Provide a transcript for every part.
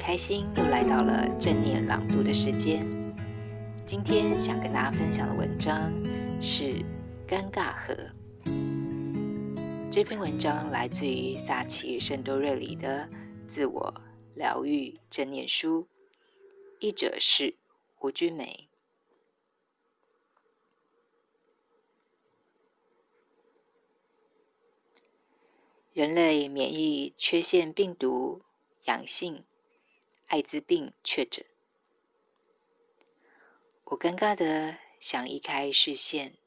开心又来到了正念朗读的时间。今天想跟大家分享的文章是《尴尬盒》。这篇文章来自于萨奇·圣多瑞里的《自我疗愈正念书》，译者是胡君梅。人类免疫缺陷病毒阳性。艾滋病确诊，我尴尬的想移开视线，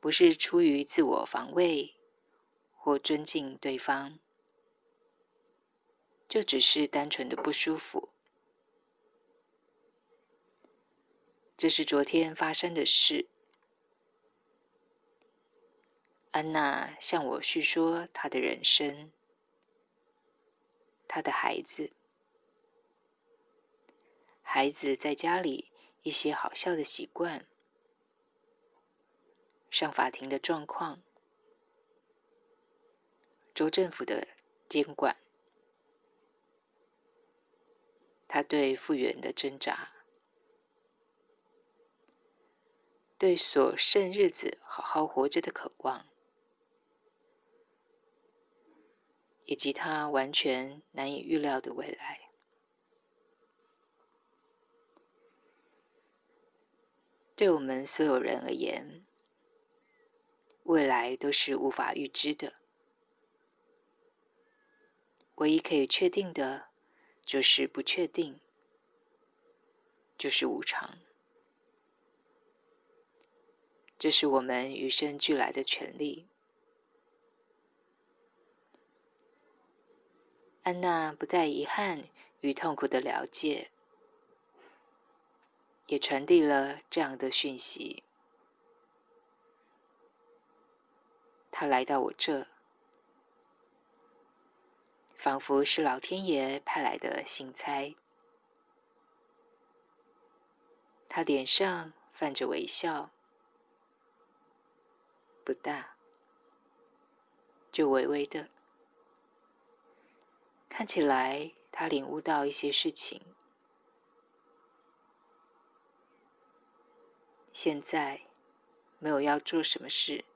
不是出于自我防卫或尊敬对方，就只是单纯的不舒服。这是昨天发生的事。安娜向我叙说她的人生。他的孩子，孩子在家里一些好笑的习惯，上法庭的状况，州政府的监管，他对复原的挣扎，对所剩日子好好活着的渴望。以及他完全难以预料的未来，对我们所有人而言，未来都是无法预知的。唯一可以确定的，就是不确定，就是无常。这是我们与生俱来的权利。安娜不带遗憾与痛苦的了解，也传递了这样的讯息。她来到我这，仿佛是老天爷派来的信差。她脸上泛着微笑，不大，就微微的。看起来，他领悟到一些事情。现在没有要做什么事，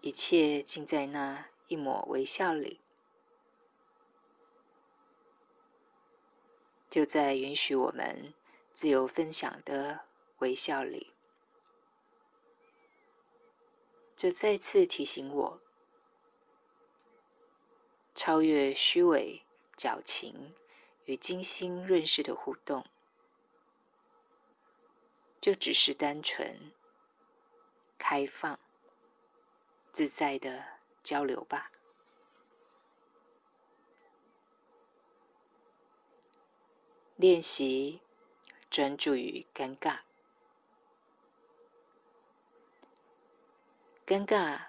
一切尽在那一抹微笑里，就在允许我们自由分享的微笑里。这再次提醒我。超越虚伪、矫情与精心润饰的互动，就只是单纯、开放、自在的交流吧。练习专注于尴尬，尴尬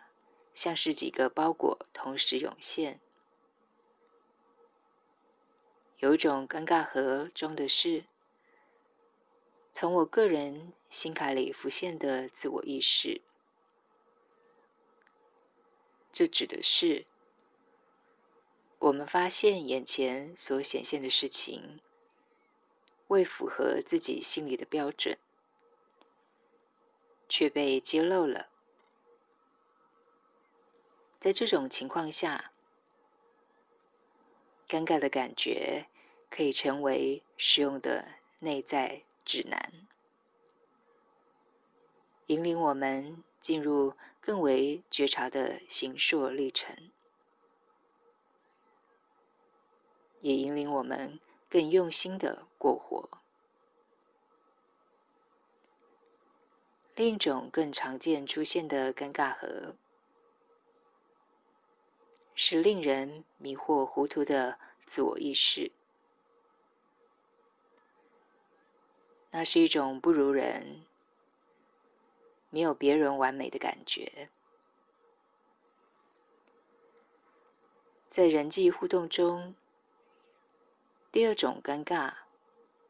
像是几个包裹同时涌现。有一种尴尬和中的是从我个人心坎里浮现的自我意识，这指的是我们发现眼前所显现的事情未符合自己心里的标准，却被揭露了。在这种情况下，尴尬的感觉。可以成为实用的内在指南，引领我们进入更为觉察的形塑历程，也引领我们更用心的过活。另一种更常见出现的尴尬和，是令人迷惑糊涂的自我意识。那是一种不如人、没有别人完美的感觉。在人际互动中，第二种尴尬，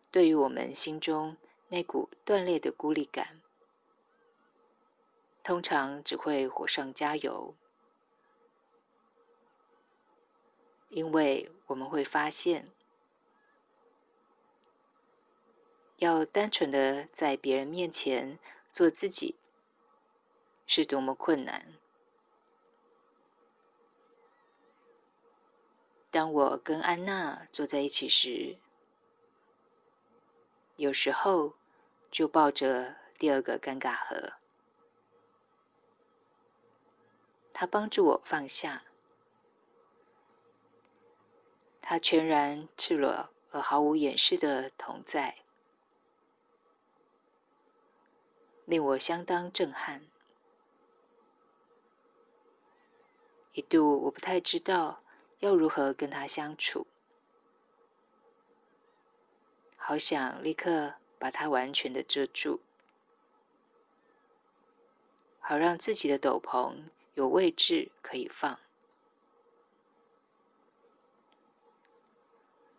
对于我们心中那股断裂的孤立感，通常只会火上加油，因为我们会发现，要单纯的在别人面前做自己，是多么困难。当我跟安娜坐在一起时，有时候就抱着第二个尴尬盒。她帮助我放下，她全然赤裸而毫无掩饰的同在，令我相当震撼。一度我不太知道。要如何跟他相处？好想立刻把他完全的遮住，好让自己的斗篷有位置可以放。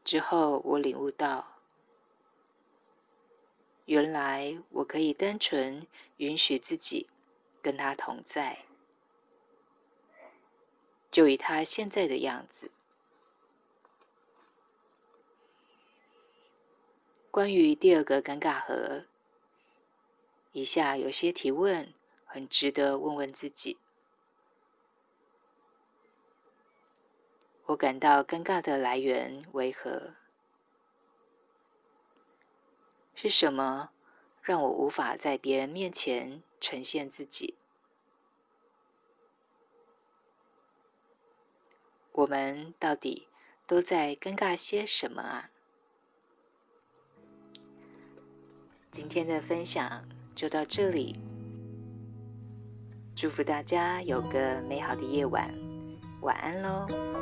之后我领悟到，原来我可以单纯允许自己跟他同在。就以他现在的样子。关于第二个尴尬盒，以下有些提问很值得问问自己。我感到尴尬的来源为何？是什么让我无法在别人面前呈现自己？我们到底都在尴尬些什么啊？今天的分享就到这里，祝福大家有个美好的夜晚，晚安喽！